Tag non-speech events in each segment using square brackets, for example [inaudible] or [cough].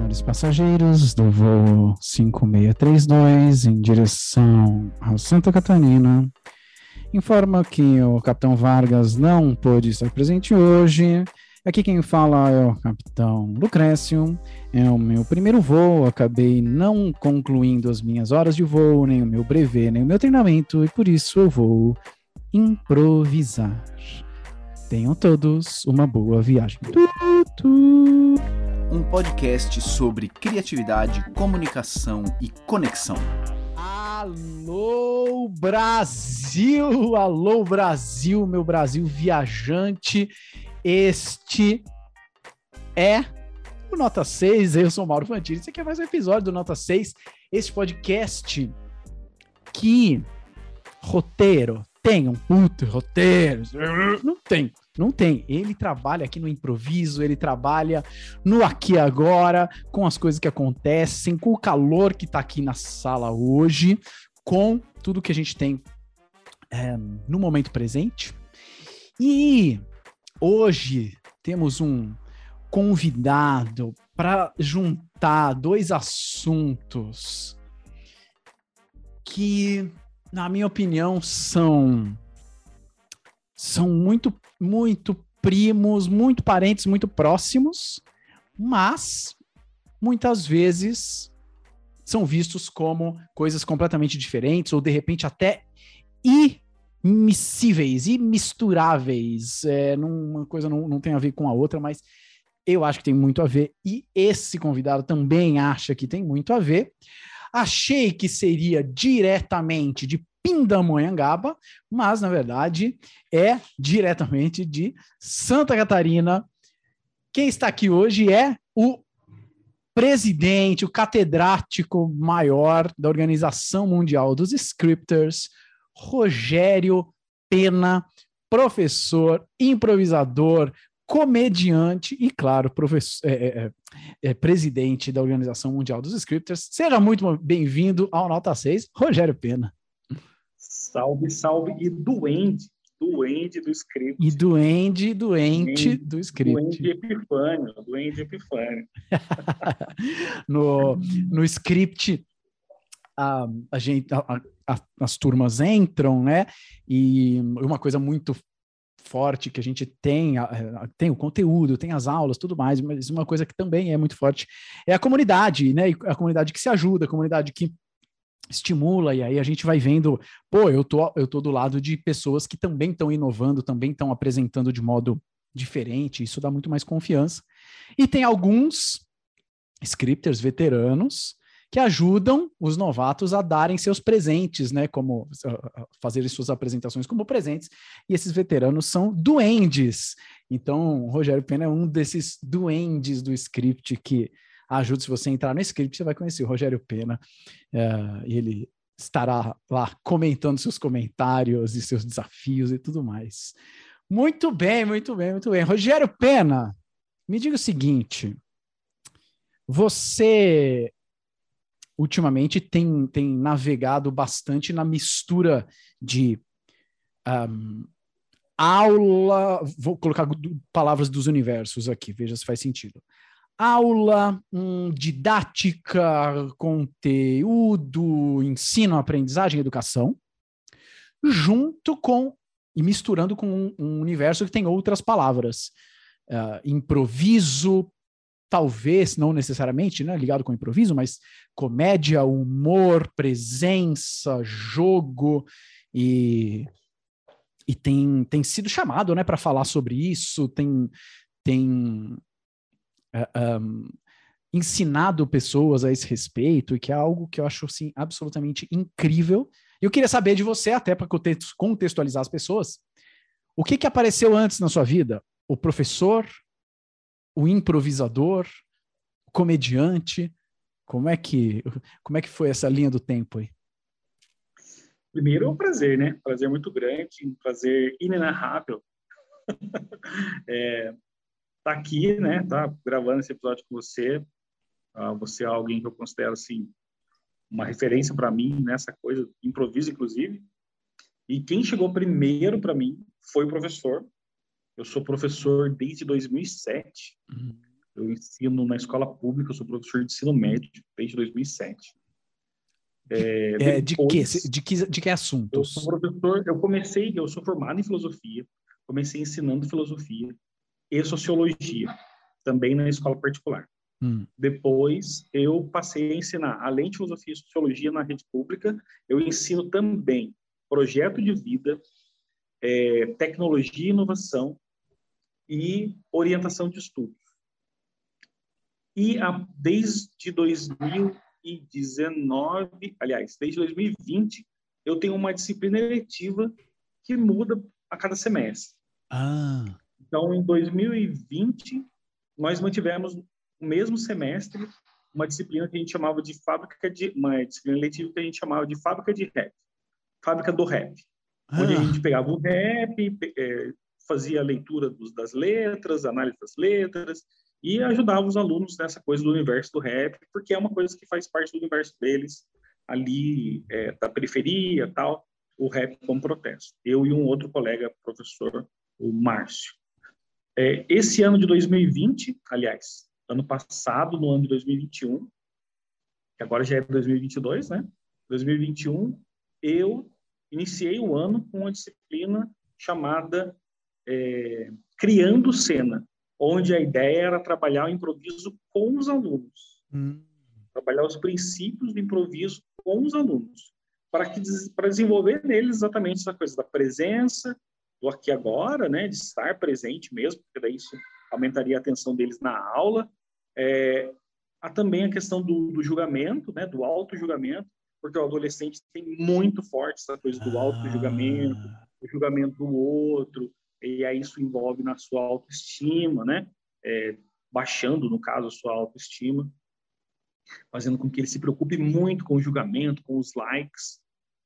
Senhores passageiros do voo 5632 em direção ao Santa Catarina, informa que o capitão Vargas não pôde estar presente hoje. Aqui quem fala é o capitão Lucrécio. É o meu primeiro voo, acabei não concluindo as minhas horas de voo, nem o meu brevet, nem o meu treinamento, e por isso eu vou improvisar. Tenham todos uma boa viagem. Um podcast sobre criatividade, comunicação e conexão. Alô Brasil, alô Brasil, meu Brasil viajante. Este é o Nota 6. Eu sou Mauro Fantini. Esse aqui é mais um episódio do Nota 6. Esse podcast que roteiro, tem um puto roteiro. Não tem, não tem. Ele trabalha aqui no improviso, ele trabalha no aqui agora, com as coisas que acontecem, com o calor que tá aqui na sala hoje, com tudo que a gente tem é, no momento presente. E hoje temos um convidado para juntar dois assuntos que na minha opinião, são são muito muito primos, muito parentes, muito próximos, mas muitas vezes são vistos como coisas completamente diferentes ou de repente até imissíveis, imisturáveis. É, uma coisa não, não tem a ver com a outra, mas eu acho que tem muito a ver e esse convidado também acha que tem muito a ver. Achei que seria diretamente de Pindamonhangaba, mas na verdade é diretamente de Santa Catarina. Quem está aqui hoje é o presidente, o catedrático maior da Organização Mundial dos Scripters, Rogério Pena, professor, improvisador, comediante e, claro, professor, é, é, é, é, presidente da Organização Mundial dos Scripters. Seja muito bem-vindo ao Nota 6, Rogério Pena. Salve, salve, e duende, duende do script. E duende, doente do script. Duende Epifânio, duende Epifânio. [laughs] no, no script, a, a gente, a, a, as turmas entram, né? E uma coisa muito forte que a gente tem, tem o conteúdo, tem as aulas, tudo mais, mas uma coisa que também é muito forte é a comunidade, né? A comunidade que se ajuda, a comunidade que estimula, e aí a gente vai vendo, pô, eu tô, eu tô do lado de pessoas que também estão inovando, também estão apresentando de modo diferente, isso dá muito mais confiança. E tem alguns scripters veteranos que ajudam os novatos a darem seus presentes, né? Como uh, fazerem suas apresentações como presentes. E esses veteranos são duendes. Então, Rogério Pena é um desses duendes do script que ajuda. Se você entrar no script, você vai conhecer o Rogério Pena. Uh, ele estará lá comentando seus comentários e seus desafios e tudo mais. Muito bem, muito bem, muito bem. Rogério Pena, me diga o seguinte: você ultimamente tem, tem navegado bastante na mistura de um, aula, vou colocar palavras dos universos aqui, veja se faz sentido. Aula, hum, didática, conteúdo, ensino, aprendizagem, educação, junto com e misturando com um, um universo que tem outras palavras. Uh, improviso, talvez, não necessariamente, né, ligado com improviso, mas comédia, humor, presença, jogo e e tem, tem sido chamado, né, para falar sobre isso, tem tem um, ensinado pessoas a esse respeito e que é algo que eu acho assim absolutamente incrível. E eu queria saber de você até para contextualizar as pessoas, o que que apareceu antes na sua vida? O professor, o improvisador, o comediante? Como é que como é que foi essa linha do tempo aí? Primeiro é um prazer, né? Prazer muito grande, um prazer inenarrável. [laughs] é, tá aqui, né? Tá gravando esse episódio com você. Uh, você é alguém que eu considero assim uma referência para mim nessa coisa, improviso inclusive. E quem chegou primeiro para mim foi o professor, eu sou professor desde 2007. Uhum. Eu ensino na escola pública, eu sou professor de ensino médio desde 2007. É, é, de, que, de, que, de que assuntos? Eu sou professor, eu comecei, eu sou formado em filosofia, comecei ensinando filosofia e sociologia, também na escola particular. Hum. Depois, eu passei a ensinar, além de filosofia e sociologia na rede pública, eu ensino também projeto de vida, é, tecnologia e inovação e orientação de estudos. E a, desde 2019, aliás, desde 2020, eu tenho uma disciplina eletiva que muda a cada semestre. Ah. Então, em 2020, nós mantivemos o mesmo semestre uma disciplina que a gente chamava de fábrica de uma disciplina eletiva que a gente chamava de fábrica de rap, fábrica do rap, ah. onde a gente pegava o rap, é, fazia a leitura dos, das letras, análise das letras e ajudava os alunos nessa coisa do universo do rap, porque é uma coisa que faz parte do universo deles ali é, da periferia tal, o rap como protesto. Eu e um outro colega professor, o Márcio. É, esse ano de 2020, aliás, ano passado, no ano de 2021, que agora já é 2022, né? 2021, eu iniciei o ano com uma disciplina chamada é, Criando Cena, onde a ideia era trabalhar o improviso com os alunos. Hum. Trabalhar os princípios do improviso com os alunos, para que para desenvolver neles exatamente essa coisa da presença, do aqui agora, né, de estar presente mesmo, porque daí isso aumentaria a atenção deles na aula, é, há também a questão do, do julgamento, né, do auto-julgamento, porque o adolescente tem muito forte essa coisa do auto-julgamento, ah. o julgamento do outro, e aí isso envolve na sua autoestima, né, é, baixando, no caso, a sua autoestima, fazendo com que ele se preocupe muito com o julgamento, com os likes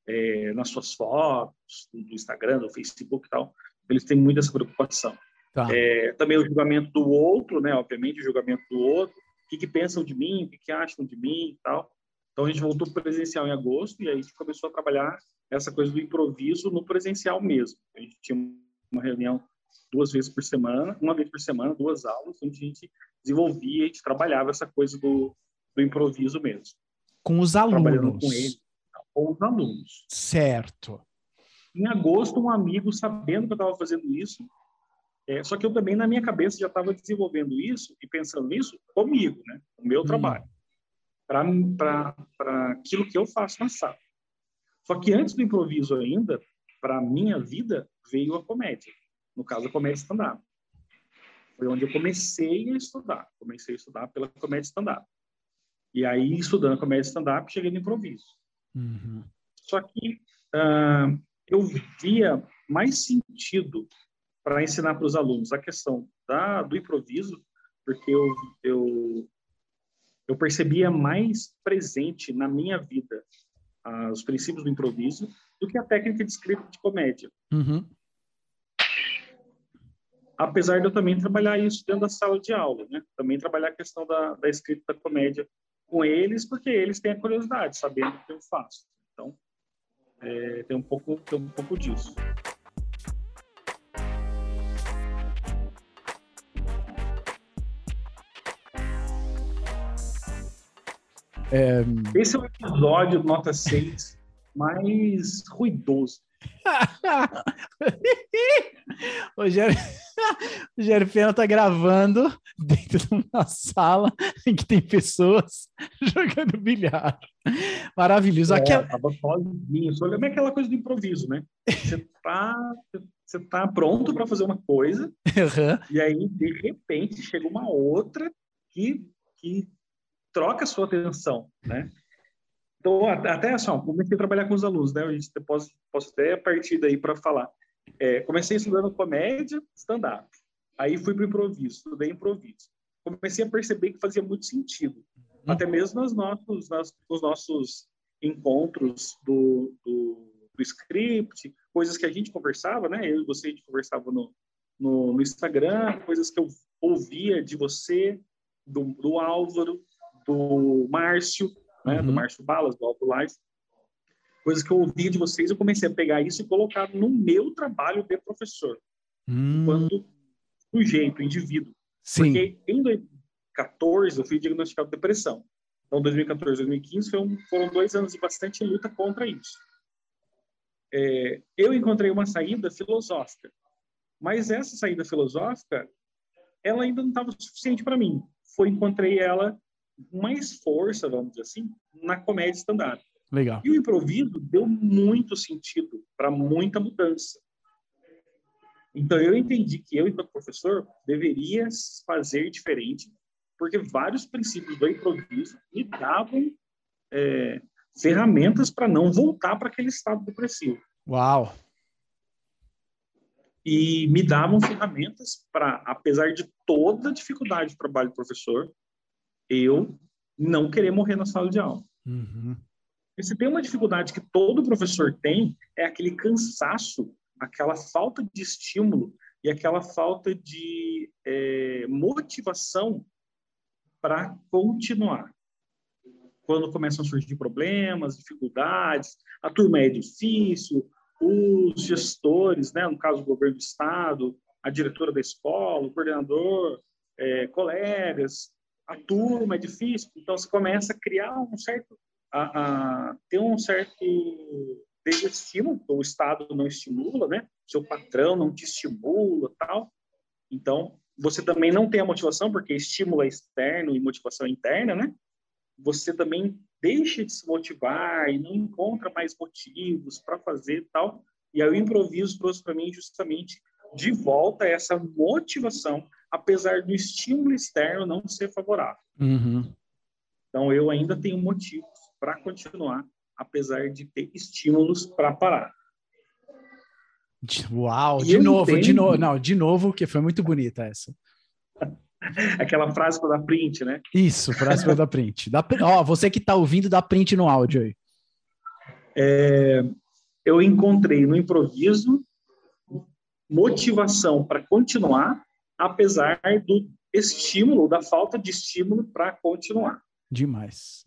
é, nas suas fotos, do Instagram, do Facebook e tal. Eles têm muita essa preocupação. Tá. É, também o julgamento do outro, né? Obviamente, o julgamento do outro. O que, que pensam de mim, o que, que acham de mim e tal. Então, a gente voltou presencial em agosto e aí a gente começou a trabalhar essa coisa do improviso no presencial mesmo. A gente tinha uma reunião duas vezes por semana, uma vez por semana, duas aulas, onde a gente desenvolvia, a gente trabalhava essa coisa do, do improviso mesmo. Com os alunos. Trabalhando com eles, com os alunos. Certo. Em agosto, um amigo, sabendo que eu estava fazendo isso, é, só que eu também, na minha cabeça, já estava desenvolvendo isso e pensando nisso comigo, né? O meu hum. trabalho. Para aquilo que eu faço na sala. Só que antes do improviso ainda, para a minha vida, veio a comédia. No caso, a comédia stand-up. Foi onde eu comecei a estudar. Comecei a estudar pela comédia stand-up. E aí, estudando a comédia stand-up, cheguei no improviso. Uhum. Só que uh, eu via mais sentido para ensinar para os alunos a questão da, do improviso, porque eu, eu, eu percebia mais presente na minha vida uh, os princípios do improviso do que a técnica de escrita de comédia. Uhum. Apesar de eu também trabalhar isso dentro da sala de aula, né? Também trabalhar a questão da, da escrita da comédia com eles, porque eles têm a curiosidade, sabendo o que eu faço. Então, é, tem um pouco, tem um pouco disso. É... Esse é o episódio nota 6 mais ruidoso. [laughs] o Rogério, Pena tá gravando dentro de uma sala em que tem pessoas [laughs] jogando bilhar. Maravilhoso. É, Aquela... tava sozinho, só é aquela coisa do improviso, né? Você tá, você tá pronto para fazer uma coisa uhum. e aí, de repente, chega uma outra que, que troca a sua atenção, né? Então, até assim, ó, comecei a trabalhar com os alunos, né? A gente posso, posso até partir daí para falar. É, comecei estudando comédia, stand-up. Aí fui para o improviso, estudei improviso. Comecei a perceber que fazia muito sentido. Uhum. Até mesmo nos nossos, nas, nos nossos encontros do, do, do, script, coisas que a gente conversava, né? Eu e você, a gente conversava no, no, no Instagram, coisas que eu ouvia de você, do, do Álvaro, do Márcio, né, uhum. do Márcio Balas, do Alto Life, coisas que eu ouvi de vocês, eu comecei a pegar isso e colocar no meu trabalho de professor, hum. quando sujeito, indivíduo. Sim. Porque em, 2014 eu fui diagnosticado de depressão. Então, 2014 2015 foram, foram dois anos de bastante luta contra isso. É, eu encontrei uma saída filosófica, mas essa saída filosófica, ela ainda não estava suficiente para mim. Foi encontrei ela mais força, vamos dizer assim, na comédia stand-up. Legal. E o improviso deu muito sentido para muita mudança. Então eu entendi que eu, enquanto professor, deveria fazer diferente, porque vários princípios do improviso me davam é, ferramentas para não voltar para aquele estado depressivo. Uau! E me davam ferramentas para, apesar de toda a dificuldade do trabalho do professor, eu não querer morrer na sala de aula. Uhum. E se tem uma dificuldade que todo professor tem, é aquele cansaço, aquela falta de estímulo e aquela falta de é, motivação para continuar. Quando começam a surgir problemas, dificuldades, a turma é difícil, os gestores, né, no caso do governo do estado, a diretora da escola, o coordenador, é, colegas, a turma é difícil, então você começa a criar um certo, a, a ter um certo desestímulo, o Estado não estimula, né? Seu patrão não te estimula, tal. Então, você também não tem a motivação, porque estímulo é externo e motivação é interna, né? Você também deixa de se motivar e não encontra mais motivos para fazer tal. E aí o improviso trouxe para mim justamente de volta essa motivação apesar do estímulo externo não ser favorável. Uhum. Então, eu ainda tenho motivos para continuar, apesar de ter estímulos para parar. Uau, e de novo, entendo... de novo, não, de novo, que foi muito bonita essa. [laughs] Aquela frase para dar print, né? Isso, frase para dar print. Dá, ó, você que está ouvindo, dá print no áudio aí. É, eu encontrei no improviso motivação para continuar apesar do estímulo, da falta de estímulo para continuar. Demais.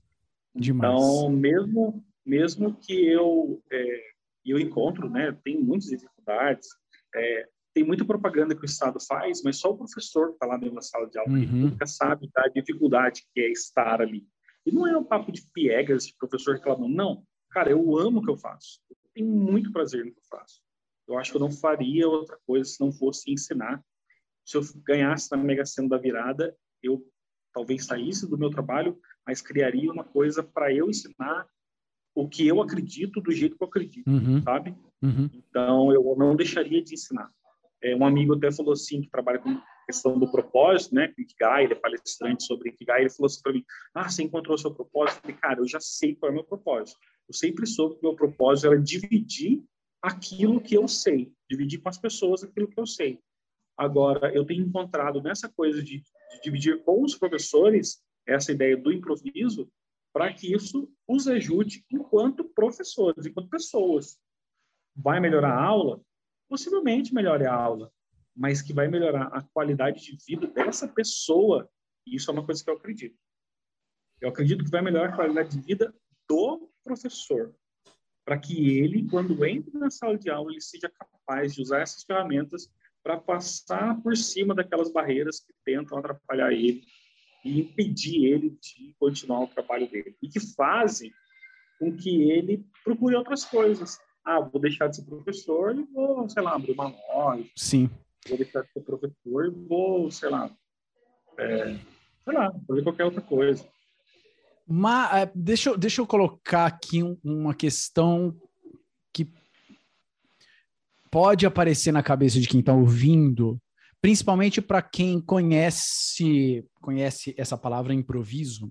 Demais. Então, mesmo, mesmo que eu, é, eu encontro, né, tem muitas dificuldades, é, tem muita propaganda que o Estado faz, mas só o professor que está lá dentro da sala de aula uhum. nunca sabe da dificuldade que é estar ali. E não é um papo de piegas, de professor reclamando, não. Cara, eu amo o que eu faço. Eu tenho muito prazer no que eu faço. Eu acho que eu não faria outra coisa se não fosse ensinar se eu ganhasse na Mega Sena da virada, eu talvez saísse do meu trabalho, mas criaria uma coisa para eu ensinar o que eu acredito do jeito que eu acredito, uhum. sabe? Uhum. Então, eu não deixaria de ensinar. É, um amigo até falou assim, que trabalha com questão do propósito, né? Ikigai, ele é palestrante sobre Ikigai, ele falou assim para mim, ah, você encontrou o seu propósito? Eu falei, cara, eu já sei qual é o meu propósito. Eu sempre soube que o meu propósito era dividir aquilo que eu sei, dividir com as pessoas aquilo que eu sei. Agora, eu tenho encontrado nessa coisa de, de dividir com os professores essa ideia do improviso para que isso os ajude enquanto professores, enquanto pessoas. Vai melhorar a aula? Possivelmente melhore a aula, mas que vai melhorar a qualidade de vida dessa pessoa, isso é uma coisa que eu acredito. Eu acredito que vai melhorar a qualidade de vida do professor, para que ele, quando entra na sala de aula, ele seja capaz de usar essas ferramentas para passar por cima daquelas barreiras que tentam atrapalhar ele e impedir ele de continuar o trabalho dele e que fazem com que ele procure outras coisas. Ah, vou deixar de ser professor e vou, sei lá, abrir uma loja. Sim. Vou deixar de ser professor e vou, sei lá, é, sei lá, fazer qualquer outra coisa. Mas é, deixa, eu, deixa eu colocar aqui uma questão pode aparecer na cabeça de quem está ouvindo, principalmente para quem conhece conhece essa palavra improviso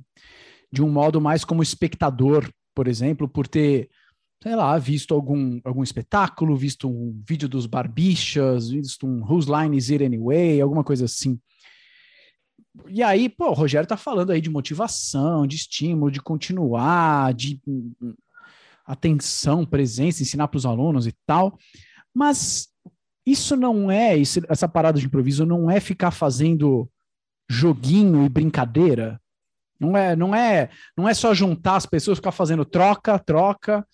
de um modo mais como espectador, por exemplo, por ter sei lá, visto algum, algum espetáculo, visto um vídeo dos Barbichas, visto um Whose Line Is It Anyway, alguma coisa assim. E aí, pô, o Rogério tá falando aí de motivação, de estímulo, de continuar, de hum, hum, atenção, presença, ensinar para os alunos e tal. Mas isso não é, isso, essa parada de improviso não é ficar fazendo joguinho e brincadeira. Não é, não é, não é só juntar as pessoas, ficar fazendo troca, troca,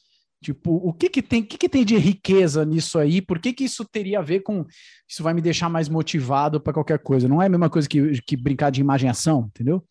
Tipo, o que que tem, o que que tem de riqueza nisso aí? Por que que isso teria a ver com isso vai me deixar mais motivado para qualquer coisa? Não é a mesma coisa que, que brincar de imaginação, entendeu?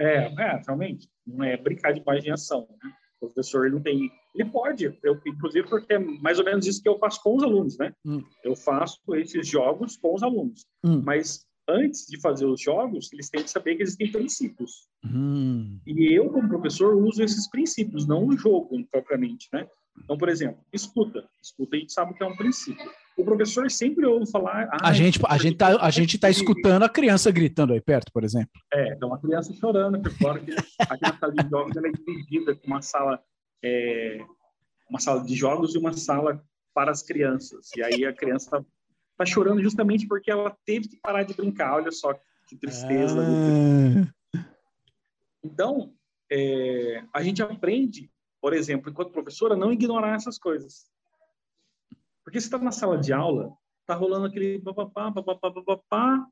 É, é, realmente. Não é brincar de imaginação. Né? O professor ele não tem. Ele pode, eu, inclusive, porque é mais ou menos isso que eu faço com os alunos, né? Hum. Eu faço esses jogos com os alunos. Hum. Mas antes de fazer os jogos, eles têm que saber que existem princípios. Hum, E eu, como professor, uso esses princípios, não o jogo propriamente, né? Então, por exemplo, escuta. Escuta a gente sabe que é um princípio. O professor sempre ouve falar... a "Ah, gente, a gente tá, a gente tá escutando a criança gritando aí perto, por exemplo. É, então uma criança chorando, porque fora que aquela sala de jogos ela é dividida com uma sala, é, uma sala de jogos e uma sala para as crianças. E aí a criança tá, tá chorando justamente porque ela teve que parar de brincar. Olha só que tristeza. Ah, Então, é, a gente aprende, por exemplo, enquanto professora, não ignorar essas coisas. Porque você está na sala de aula, está rolando aquele papapá, papapá, papapá,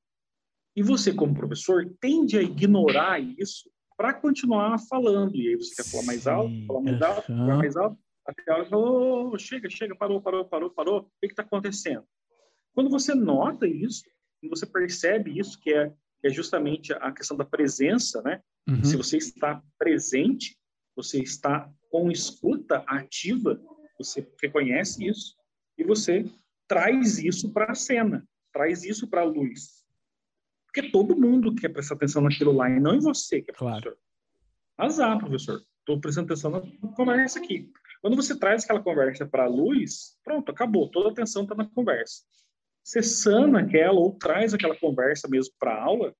e você, como professor, tende a ignorar isso para continuar falando. E aí você quer falar mais alto, falar mais alto, falar mais alto, até a hora que fala, "Ô, chega, chega, parou, parou, parou, parou, o que está acontecendo? Quando você nota isso, você percebe isso, que é, é justamente a questão da presença, né? uhum. Se você está presente, você está com escuta ativa, você reconhece isso e você traz isso para a cena, traz isso para a luz. Porque todo mundo quer prestar atenção naquilo lá e não em você, que é Claro. professor. Azar, professor. Estou prestando atenção na conversa aqui. Quando você traz aquela conversa para a luz, pronto, acabou. Toda a atenção está na conversa. Você sana aquela ou traz aquela conversa mesmo para a aula,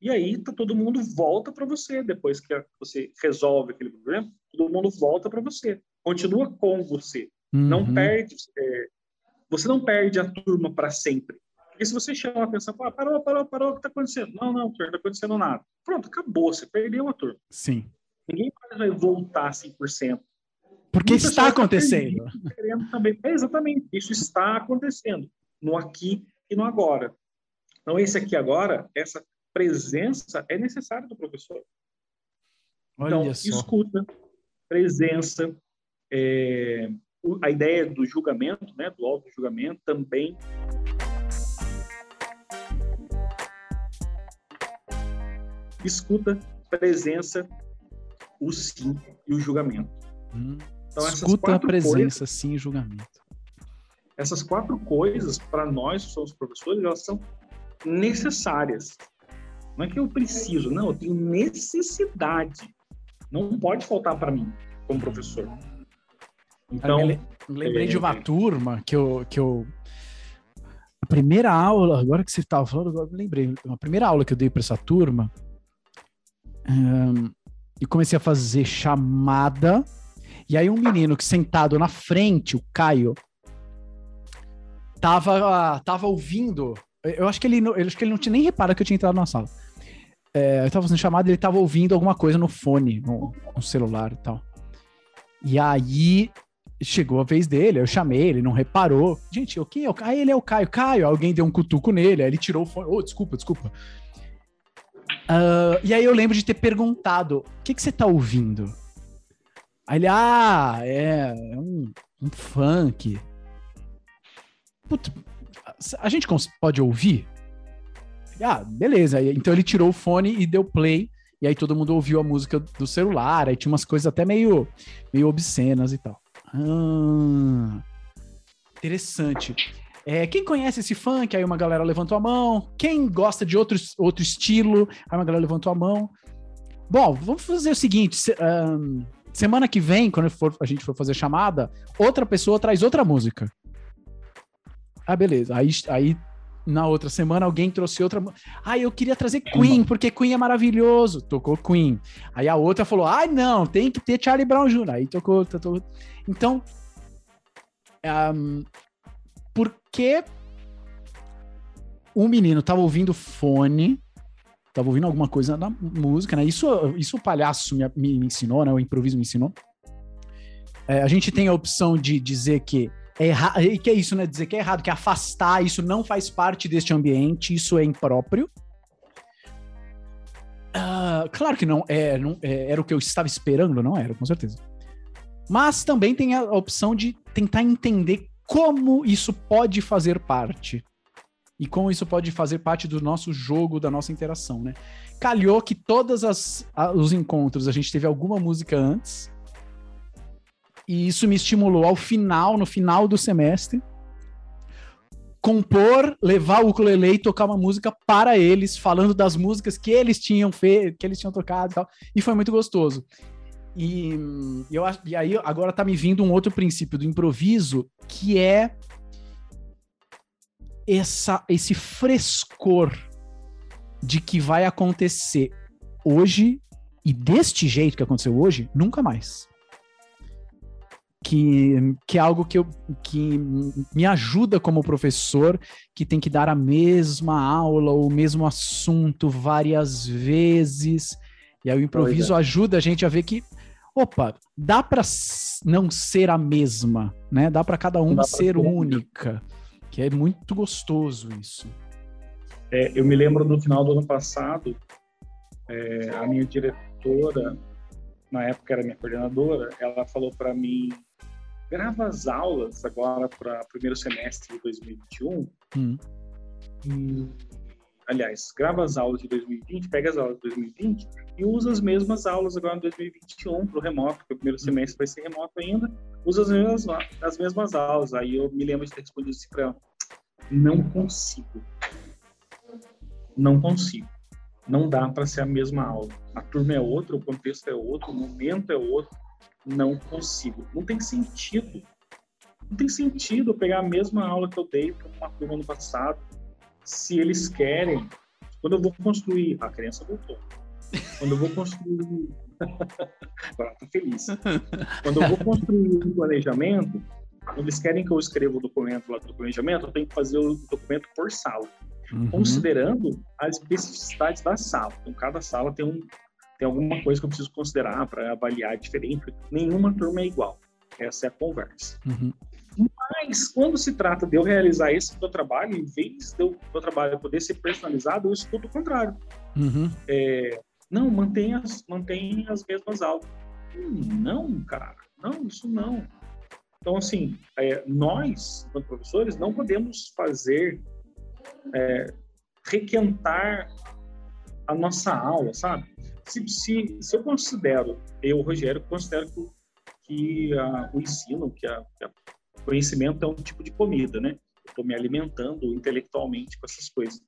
e aí tá, todo mundo volta para você depois que você resolve aquele problema. Todo mundo volta para você, continua com você. Não Uhum. perde, é, você não perde a turma para sempre. Porque se você chama a atenção, fala, parou, parou, parou, o que está acontecendo? Não, não, turma, não está acontecendo nada. Pronto, acabou, você perdeu a turma. Sim. Ninguém mais vai voltar 100%. Porque Muitas está estão acontecendo. querendo também. É, exatamente, isso está acontecendo no aqui e no agora. Então, esse aqui agora, essa presença é necessária do professor. Olha Então, só. escuta, presença, é, a ideia do julgamento, né, do auto-julgamento também. Escuta, presença, o sim e o julgamento. Hum. Então, Escuta a presença, sim, e julgamento. Essas quatro coisas, para nós que somos professores, elas são necessárias. Não é que eu preciso, não, eu tenho necessidade. Não pode faltar para mim, como professor. Então, Eu lembrei é, de uma é. turma que eu, que eu. A primeira aula, agora que você estava falando, agora eu lembrei. A primeira aula que eu dei para essa turma, ahn, e comecei a fazer chamada. E aí, um menino que sentado na frente, o Caio, tava, tava ouvindo. Eu acho que ele, eu acho que ele não tinha nem reparado que eu tinha entrado na sala. É, eu tava fazendo chamada ele tava ouvindo alguma coisa no fone, no, no celular e tal. E aí chegou a vez dele, eu chamei, ele não reparou. Gente, o quem é o Caio? Ele é o Caio. Caio, alguém deu um cutuco nele, aí ele tirou o fone. Ô, desculpa, desculpa. Ah, e aí eu lembro de ter perguntado: o que, que você tá ouvindo? Aí ele, ah, é, é um, um funk. Puta, a gente pode ouvir? Ah, beleza. Então ele tirou o fone e deu play. E aí todo mundo ouviu a música do celular. Aí tinha umas coisas até meio, meio obscenas e tal. Ah, interessante. É, quem conhece esse funk? Aí uma galera levantou a mão. Quem gosta de outro, outro estilo? Aí uma galera levantou a mão. Bom, vamos fazer o seguinte: se- ahn, semana que vem, quando for- a gente for fazer chamada, outra pessoa traz outra música. Ah, beleza. Aí, aí na outra semana alguém trouxe outra. Ah, eu queria trazer Queen, porque Queen é maravilhoso. Tocou Queen. Aí a outra falou: ah, não, tem que ter Charlie Brown Jr. Aí tocou. tocou. Então, ahn, por que um menino tava ouvindo fone, tava ouvindo alguma coisa na música, né? Isso, isso o palhaço me, me- me ensinou, né? O improviso me ensinou. É, a gente tem a opção de dizer que é errado, que é isso, né? Dizer que é errado, que afastar, isso não faz parte deste ambiente, isso é impróprio. Ah, claro que não, é, não é, era o que eu estava esperando, não era, com certeza. Mas também tem a opção de tentar entender como isso pode fazer parte. E como isso pode fazer parte do nosso jogo, da nossa interação, né? Calhou que todos os encontros a gente teve alguma música antes. E isso me estimulou ao final, no final do semestre, compor, levar o ukulele e tocar uma música para eles, falando das músicas que eles tinham feito, que eles tinham tocado e tal. E foi muito gostoso. E, eu, e aí agora tá me vindo um outro princípio do improviso, que é essa, esse frescor de que vai acontecer hoje e deste jeito que aconteceu hoje, nunca mais. Que, que é algo que, eu, que me ajuda como professor, que tem que dar a mesma aula, o mesmo assunto várias vezes. E aí o improviso é. ajuda a gente a ver que opa, dá para não ser a mesma, né? Dá para cada uma ser única, que é muito gostoso isso. É, eu me lembro no final do ano passado, é, a minha diretora, na época era minha coordenadora, ela falou para mim grava as aulas agora para primeiro semestre de 2021 hum. e aliás, grava as aulas de 2020, pega as aulas de 2020 e usa as mesmas aulas agora em 2021 para o remoto, porque o primeiro semestre vai ser remoto ainda, usa as mesmas, as mesmas aulas. Aí eu me lembro de ter respondido assim para ela, não consigo. Não consigo. Não dá para ser a mesma aula. A turma é outra, o contexto é outro, o momento é outro. Não consigo. Não tem sentido. Não tem sentido eu pegar a mesma aula que eu dei para uma turma no passado se eles querem, quando eu vou construir, a criança voltou. Quando eu vou construir, [laughs] agora tá feliz. Quando eu vou construir um planejamento, eles querem que eu escreva o documento lá do planejamento, eu tenho que fazer o documento por sala, uhum. considerando as especificidades da sala. Então, cada sala tem um tem alguma coisa que eu preciso considerar para avaliar diferente. Nenhuma turma é igual. Essa é a conversa. Uhum. Mas, quando se trata de eu realizar esse meu trabalho, em vez do meu trabalho poder ser personalizado, eu escuto o contrário. Uhum. É, não, mantenha as, mantenha as mesmas aulas. Hum, não, cara, não, isso não. Então, assim, é, nós, professores, não podemos fazer é, requentar a nossa aula, sabe? Se, se, se eu considero, eu, Rogério, considero que, que a, o ensino, que a Conhecimento é um tipo de comida, né? Estou me alimentando intelectualmente com essas coisas.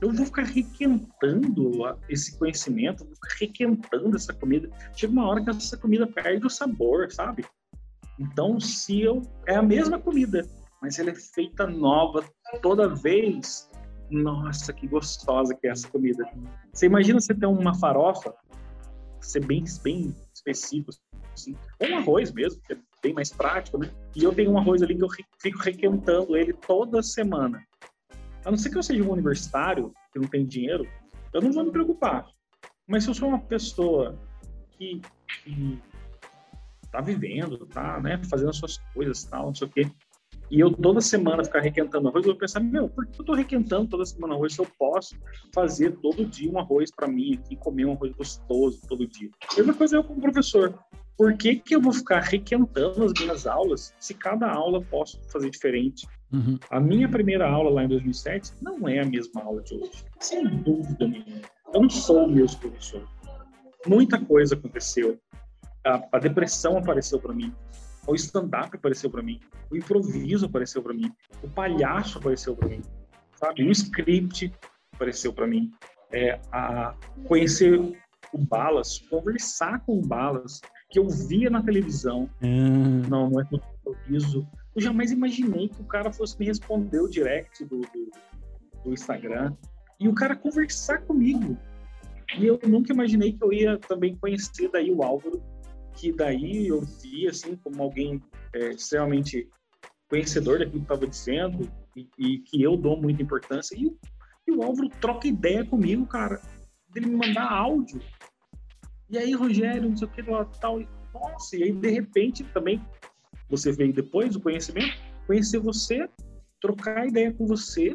Eu vou ficar requentando esse conhecimento, vou ficar requentando essa comida. Chega uma hora que essa comida perde o sabor, sabe? Então, se eu. É a mesma comida, mas ela é feita nova toda vez. Nossa, que gostosa que é essa comida. Você imagina você ter uma farofa, ser bem, bem específico, assim, ou um arroz mesmo, que é bem mais prático, né? E eu tenho um arroz ali que eu fico requentando ele toda semana. A não ser que eu seja um universitário, que não tem dinheiro, eu não vou me preocupar. Mas se eu sou uma pessoa que, que tá vivendo, tá, né, fazendo as suas coisas, tal, não sei o quê, e eu toda semana ficar requentando arroz, eu vou pensar, meu, por que eu tô requentando toda semana arroz se eu posso fazer todo dia um arroz para mim aqui, comer um arroz gostoso todo dia? Mesma coisa eu como professor por que, que eu vou ficar requentando as minhas aulas se cada aula posso fazer diferente? Uhum. A minha primeira aula lá em 2007 não é a mesma aula de hoje, sem dúvida nenhuma. Eu não sou o mesmo professor. Muita coisa aconteceu. A, a depressão apareceu para mim, o stand-up apareceu para mim, o improviso apareceu para mim, o palhaço apareceu para mim, sabe? O script apareceu para mim. É, a conhecer o Balas, conversar com o Balas, que eu via na televisão. Hum. Não, não é improviso. Eu jamais imaginei que o cara fosse me responder o direct do, do, do, Instagram e o cara conversar comigo. E eu nunca imaginei que eu ia também conhecer daí o Álvaro, que daí eu via assim como alguém é, extremamente conhecedor daquilo que estava dizendo e, e, que eu dou muita importância. E, e o Álvaro troca ideia comigo, cara, dele me mandar áudio e aí, Rogério, não sei o que, tal. Nossa, e aí, de repente, também, você veio depois do conhecimento, conhecer você, trocar ideia com você,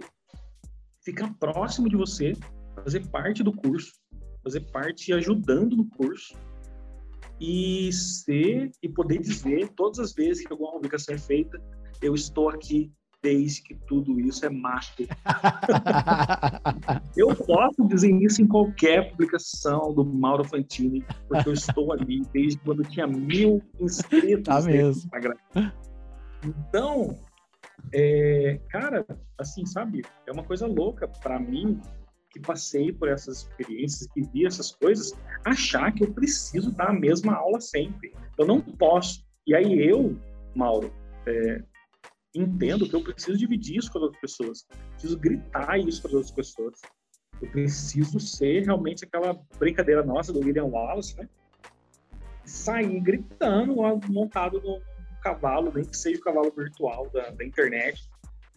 ficar próximo de você, fazer parte do curso, fazer parte ajudando no curso. E ser e poder dizer todas as vezes que alguma publicação é feita, eu estou aqui desde que tudo isso é marketing. [laughs] eu posso dizer isso em qualquer publicação do Mauro Fantini, porque eu estou ali desde quando tinha mil inscritos tá mesmo. Instagram. Então, é, cara, assim, sabe, é uma coisa louca para mim que passei por essas experiências, que vi essas coisas, achar que eu preciso dar a mesma aula sempre. Eu não posso. E aí eu, Mauro, é, entendo que eu preciso dividir isso com as outras pessoas, preciso gritar isso para as outras pessoas. Eu preciso ser realmente aquela brincadeira nossa do William Wallace, né? Sair gritando montado no cavalo, nem que seja o cavalo virtual da, da internet.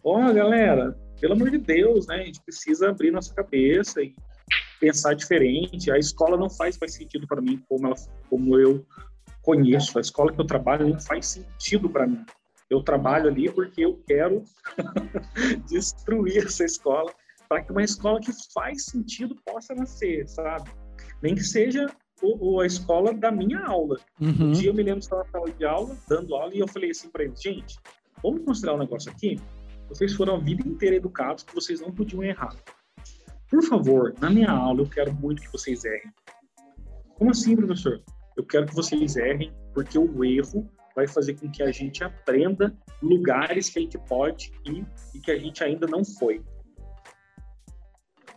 Ó, galera, pelo amor de Deus, né? A gente precisa abrir nossa cabeça e pensar diferente. A escola não faz mais sentido para mim como, ela, como eu conheço. A escola que eu trabalho não faz sentido para mim. Eu trabalho ali porque eu quero [laughs] destruir essa escola para que uma escola que faz sentido possa nascer, sabe? Nem que seja o, o, a escola da minha aula. Uhum. Um dia eu me lembro de estar na sala de aula, dando aula, e eu falei assim para eles, gente, vamos considerar um negócio aqui? Vocês foram a vida inteira educados que vocês não podiam errar. Por favor, na minha aula eu quero muito que vocês errem. Como assim, professor? Eu quero que vocês errem porque o erro vai fazer com que a gente aprenda lugares que a gente pode ir e que a gente ainda não foi.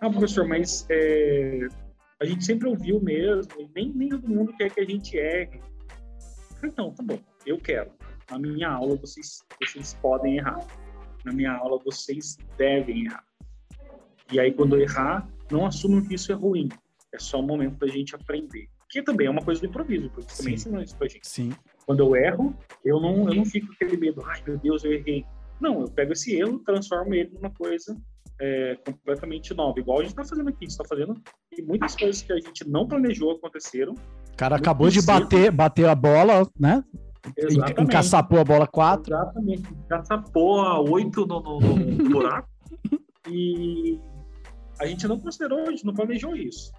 Ah, professor, mas é, a gente sempre ouviu mesmo, e nem, nem todo mundo quer que a gente erre. Então, tá bom, eu quero. Na minha aula vocês, vocês podem errar na minha aula, vocês devem errar. E aí, quando errar, não assumam que isso é ruim. É só um momento da gente aprender. Que também é uma coisa do improviso, porque Sim. também ensinou isso pra gente. Sim. Quando eu erro, eu não, eu não fico com aquele medo, ai meu Deus, eu errei. Não, eu pego esse erro, transformo ele numa coisa é, completamente nova. Igual a gente está fazendo aqui, a gente está fazendo e muitas coisas que a gente não planejou aconteceram. O cara acabou de bater, bater a bola, né? Exatamente. Encaçapou a bola 4. Exatamente. Encaçapou a 8 no, no, no [laughs] buraco. e a gente não considerou, a gente não planejou isso.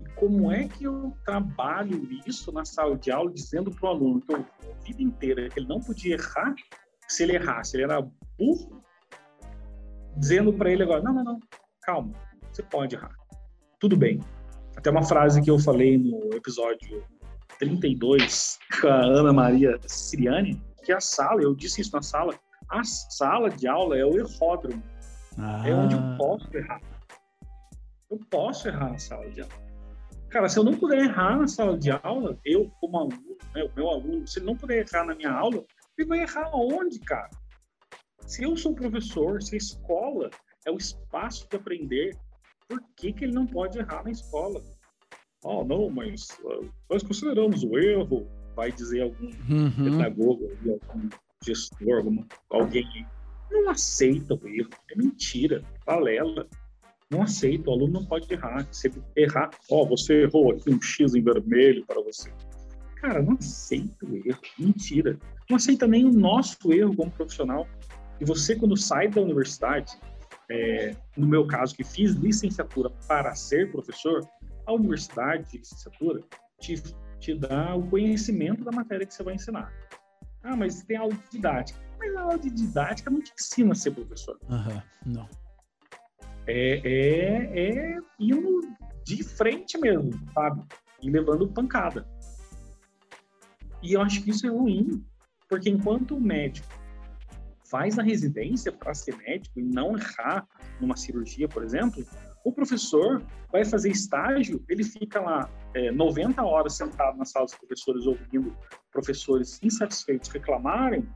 E como é que eu trabalho isso na sala de aula, dizendo para o aluno que eu, a vida inteira que ele não podia errar, se ele errasse, ele era burro, dizendo para ele agora: não, não, não, calma, você pode errar. Tudo bem. Até uma frase que eu falei no episódio 32 com a Ana Maria Siriani, que a sala, eu disse isso na sala, a sala de aula é o erródromo. Ah. É onde eu posso errar. Eu posso errar na sala de aula. Cara, se eu não puder errar na sala de aula, eu como aluno, né, o meu aluno, se ele não puder errar na minha aula, ele vai errar onde, cara? Se eu sou professor, se a escola é o espaço de aprender, por que, que ele não pode errar na escola? Oh, não, mas uh, nós consideramos o erro, vai dizer algum uhum. pedagogo, algum gestor, algum, alguém não aceita o erro, é mentira, balela. Não aceita, o aluno não pode errar. Se errar, ó, oh, você errou aqui um X em vermelho para você. Cara, não aceita o erro, mentira. Não aceita nem o nosso erro como profissional. E você, quando sai da universidade, é, no meu caso, que fiz licenciatura para ser professor, a universidade de licenciatura te, te dá o conhecimento da matéria que você vai ensinar. Ah, mas tem aula de didática. Mas a aula de didática não te ensina a ser professor. Uhum, não. É, é, é indo de frente mesmo, sabe? E levando pancada. E eu acho que isso é ruim, porque enquanto o médico faz a residência para ser médico e não errar numa cirurgia, por exemplo, o professor vai fazer estágio, ele fica lá é, 90 horas sentado na sala dos professores ouvindo professores insatisfeitos reclamarem,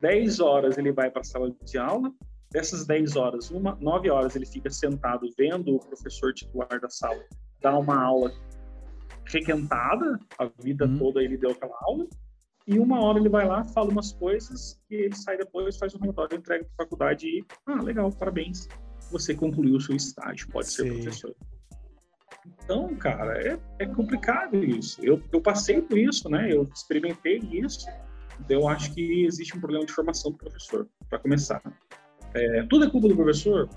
10 horas ele vai para a sala de aula, dessas 10 horas, uma, 9 horas ele fica sentado vendo o professor titular da sala dar uma aula requentada, a vida hum. toda ele deu aquela aula, e uma hora ele vai lá, fala umas coisas, e ele sai depois, faz um relatório, entrega para a faculdade e, ah, legal, parabéns, você concluiu o seu estágio, pode Sim. ser professor. Então, cara, é, é complicado isso. Eu, eu passei por isso, né? Eu experimentei isso. Então, eu acho que existe um problema de formação do professor, para começar. É, tudo é culpa do professor?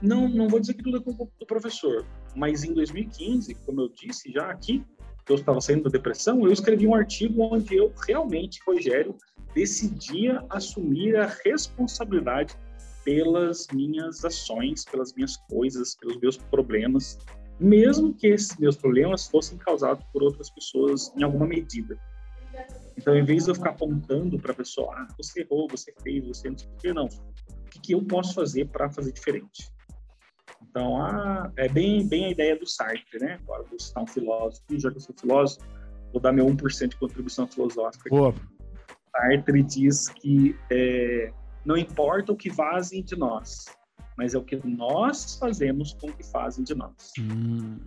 Não, não vou dizer que tudo é culpa do professor, mas em 2015, como eu disse já aqui, eu estava saindo da depressão, eu escrevi um artigo onde eu realmente, Rogério, decidia assumir a responsabilidade pelas minhas ações, pelas minhas coisas, pelos meus problemas, mesmo que esses meus problemas fossem causados por outras pessoas em alguma medida. Então, em vez de eu ficar apontando para a pessoa, ah, você errou, você fez, você não sei o que, não. O que, que eu posso fazer para fazer diferente? Então, ah, é bem, bem a ideia do Sartre, né? Agora vou citar um filósofo, e já que eu sou filósofo, vou dar meu 1% de contribuição filosófica. Boa. Sartre diz que é, não importa o que vazem de nós, mas é o que nós fazemos com o que fazem de nós. Hum.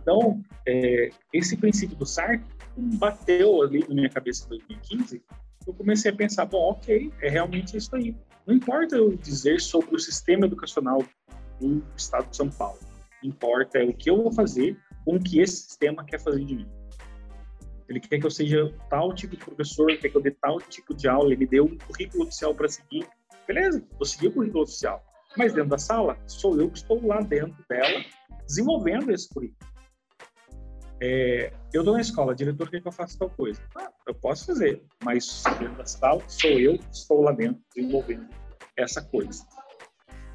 Então, é, esse princípio do Sartre bateu ali na minha cabeça em 2015. Eu comecei a pensar, bom, ok, é realmente isso aí. Não importa eu dizer sobre o sistema educacional do Estado de São Paulo. Importa é o que eu vou fazer com o que esse sistema quer fazer de mim. Ele quer que eu seja tal tipo de professor, quer que eu dê tal tipo de aula, ele me deu um currículo oficial para seguir. Beleza, vou seguir o currículo oficial. Mas dentro da sala, sou eu que estou lá dentro dela, desenvolvendo esse currículo. É, eu estou na escola, diretor quer que eu faça tal coisa. Ah, eu posso fazer, mas dentro da sala, sou eu que estou lá dentro, desenvolvendo essa coisa.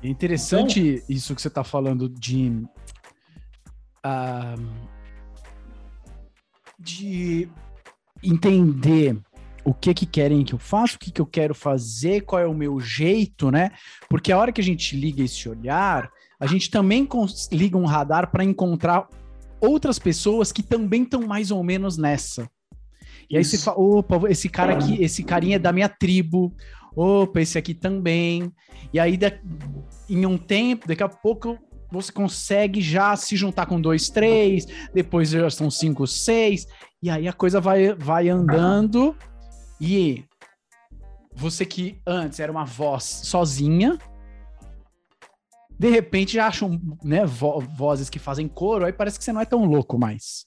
É interessante então, isso que você está falando de. Uh, de entender o que que querem que eu faça, o que que eu quero fazer, qual é o meu jeito, né? Porque a hora que a gente liga esse olhar, a gente também liga um radar para encontrar outras pessoas que também estão mais ou menos nessa. E aí você fala, opa, esse cara aqui, esse carinha é da minha tribo, opa, esse aqui também. E aí, em um tempo, daqui a pouco, você consegue já se juntar com dois, três, depois já são cinco, seis, e aí a coisa vai, vai andando. E você que antes era uma voz sozinha, de repente já acham né, vo vozes que fazem coro, aí parece que você não é tão louco mais.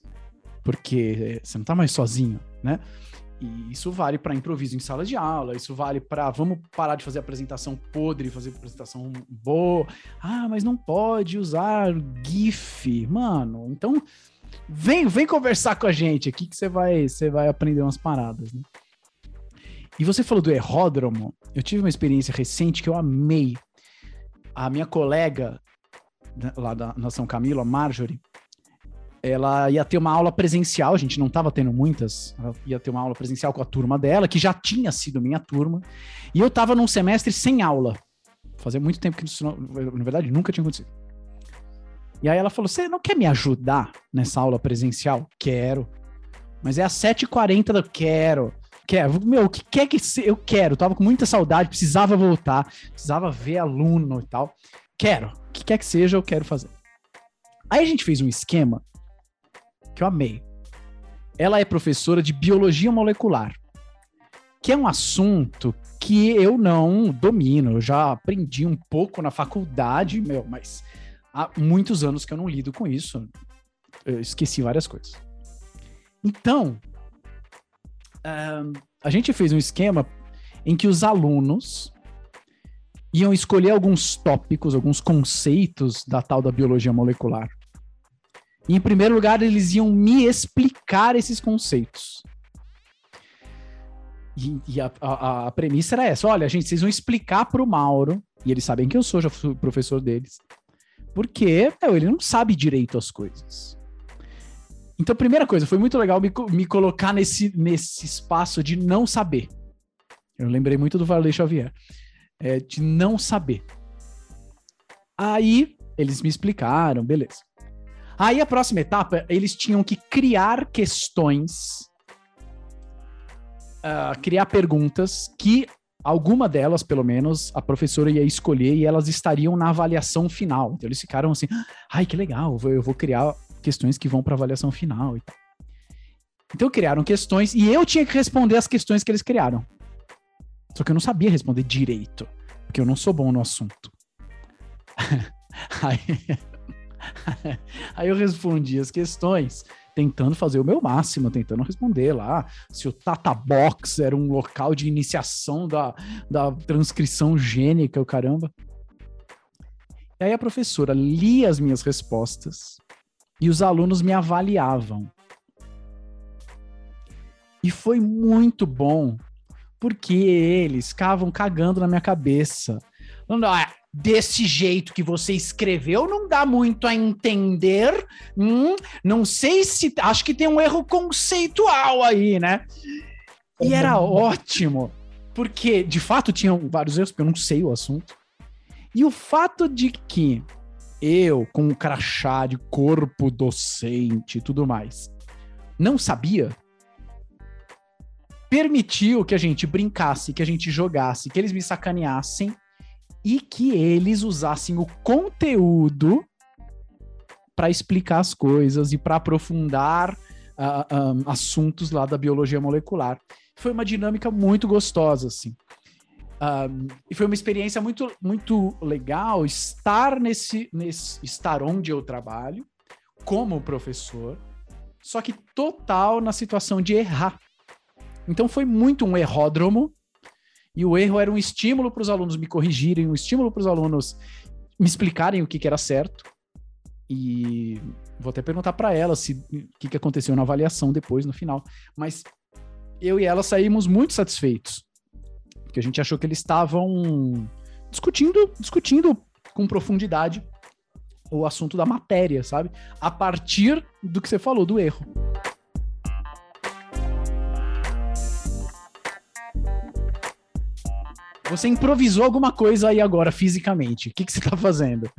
Porque você não tá mais sozinho, né? E isso vale para improviso em sala de aula, isso vale para vamos parar de fazer apresentação podre, fazer apresentação boa. Ah, mas não pode usar GIF, mano. Então, vem, vem conversar com a gente aqui que você vai, você vai aprender umas paradas, né? E você falou do erródromo. Eu tive uma experiência recente que eu amei. A minha colega lá da Nação Camilo, a Marjorie, ela ia ter uma aula presencial, a gente não estava tendo muitas, ela ia ter uma aula presencial com a turma dela, que já tinha sido minha turma, e eu estava num semestre sem aula. Fazia muito tempo que isso, na verdade, nunca tinha acontecido. E aí ela falou: Você não quer me ajudar nessa aula presencial? Quero. Mas é às 7h40 da. Quero. Meu, o que quer que se... eu quero? Tava com muita saudade, precisava voltar, precisava ver aluno e tal. Quero. O que quer que seja, eu quero fazer. Aí a gente fez um esquema que eu amei. Ela é professora de biologia molecular, que é um assunto que eu não domino. Eu já aprendi um pouco na faculdade, meu, mas há muitos anos que eu não lido com isso. Eu esqueci várias coisas. Então, a gente fez um esquema em que os alunos iam escolher alguns tópicos, alguns conceitos da tal da biologia molecular. E, em primeiro lugar, eles iam me explicar esses conceitos. E, e a, a, a, premissa era essa: olha, gente, vocês vão explicar para o Mauro, e eles sabem que eu sou, já fui professor deles, porque meu, ele não sabe direito as coisas. Então, primeira coisa, foi muito legal me, me colocar nesse, nesse espaço de não saber. Eu lembrei muito do Varley Xavier, é, de não saber. Aí, eles me explicaram, beleza. Aí a próxima etapa, eles tinham que criar questões, uh, criar perguntas que alguma delas, pelo menos, a professora ia escolher e elas estariam na avaliação final. Então eles ficaram assim, ai que legal, eu vou criar questões que vão para avaliação final. Então criaram questões e eu tinha que responder as questões que eles criaram. Só que eu não sabia responder direito, porque eu não sou bom no assunto. [laughs] Aí [laughs] Aí eu respondi as questões, tentando fazer o meu máximo, tentando responder lá se o Tata Box era um local de iniciação da, da transcrição gênica, o caramba. E aí a professora lia as minhas respostas e os alunos me avaliavam. E foi muito bom, porque eles ficavam cagando na minha cabeça. Falando, ah, desse jeito que você escreveu, não dá muito a entender. Hum, não sei se. Acho que tem um erro conceitual aí, né? E era ótimo, porque de fato tinham vários erros, porque eu não sei o assunto. E o fato de que eu, com um crachá de corpo docente e tudo mais, não sabia, permitiu que a gente brincasse, que a gente jogasse, que eles me sacaneassem e que eles usassem o conteúdo para explicar as coisas e para aprofundar uh, ah, um, ah, assuntos lá da biologia molecular. Foi uma dinâmica muito gostosa, assim. E foi uma experiência muito, muito legal estar nesse, nesse, estar onde eu trabalho como professor, só que total na situação de errar. Então foi muito um erródromo e o erro era um estímulo para os alunos me corrigirem, um estímulo para os alunos me explicarem o que, que, era certo. E vou até perguntar para ela se o que, que aconteceu na avaliação depois, no final. Mas eu e ela saímos muito satisfeitos. Porque a gente achou que eles estavam discutindo, discutindo com profundidade o assunto da matéria, sabe? A partir do que você falou, do erro. Você improvisou alguma coisa aí agora, fisicamente. O que, que você tá fazendo?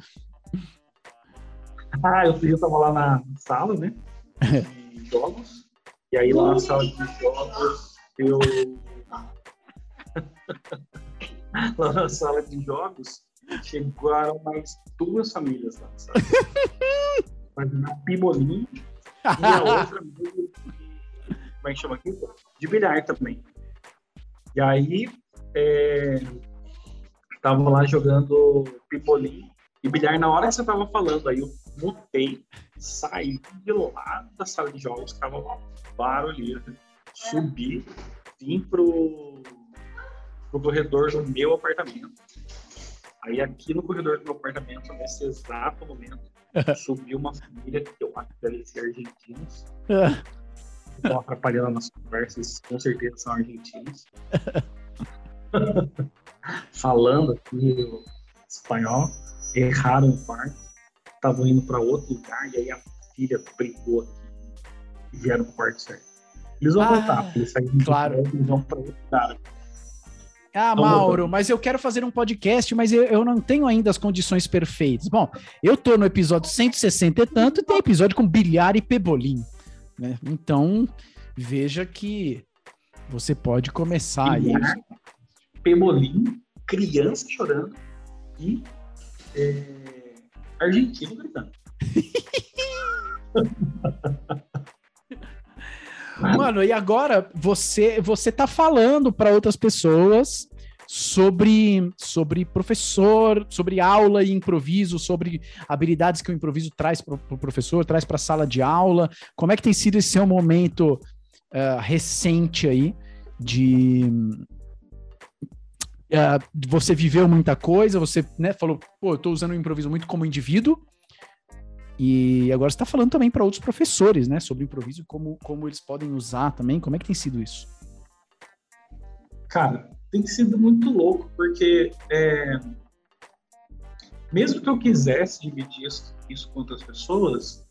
Ah, eu, eu tava lá na sala, né? [laughs] De jogos. E aí lá na sala de jogos, eu. Lá [laughs] na sala de jogos, chegaram mais duas famílias lá, sabe? Mas na [laughs] Pimolim e a outra como é que chama aqui? De bilhar também. E aí é, tava lá jogando pipolim e bilhar na hora que você tava falando. Aí eu mutei, saí de lá da sala de jogos, tava uma barulheira, subi, vim pro, pro corredor do meu apartamento. Aí aqui no corredor do meu apartamento, nesse exato momento, [laughs] subiu uma família que eu acho que deve ser argentinos. [laughs] Estão atrapalhando nas conversas, com certeza são argentinos. [laughs] falando aqui espanhol, erraram o quarto, estavam indo para outro lugar e aí a filha brigou aqui e vieram pro quarto certo. Eles vão ah, voltar, eles saíram claro. eles vão para outro lugar. Ah, Mauro, mas eu quero fazer um podcast, mas eu, eu, não tenho ainda as condições perfeitas. Bom, eu tô no episódio 160 e tanto, e tem episódio com bilhar e pebolim. Né? Então, veja que você pode começar bilhar, aí. Pemolim, criança chorando e é, argentino gritando. [laughs] Mano, e agora você você tá falando para outras pessoas sobre sobre professor, sobre aula e improviso, sobre habilidades que o improviso traz para o professor, traz para a sala de aula. Como é que tem sido esse seu momento uh, recente aí de uh, você viveu muita coisa, você né, falou, pô, eu tô usando o improviso muito como indivíduo, e agora você está falando também para outros professores, né, sobre improviso e como, como eles podem usar também. Como é que tem sido isso? Cara, tem sido muito louco, porque é, mesmo que eu quisesse dividir isso, isso com outras pessoas,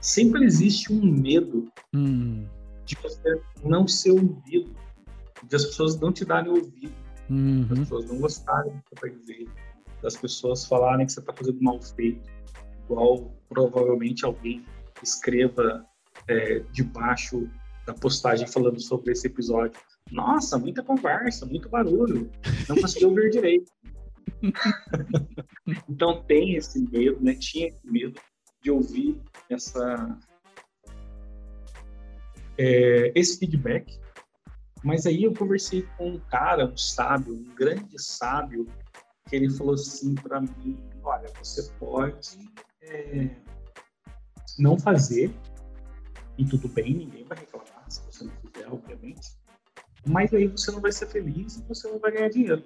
sempre existe um medo hum. de você não ser ouvido, de as pessoas não te darem ouvido. Uhum. Das pessoas não gostarem do que você vai dizer, das pessoas falarem que você está fazendo mal feito, igual provavelmente alguém escreva é, debaixo da postagem falando sobre esse episódio. Nossa, muita conversa, muito barulho, não consegui ouvir direito. [laughs] então tem esse medo, né? Tinha esse medo de ouvir essa é, esse feedback mas aí eu conversei com um cara, um sábio, um grande sábio, que ele falou assim para mim: olha, você pode é, não fazer, e tudo bem, ninguém vai reclamar se você não fizer, obviamente, mas aí você não vai ser feliz e você não vai ganhar dinheiro.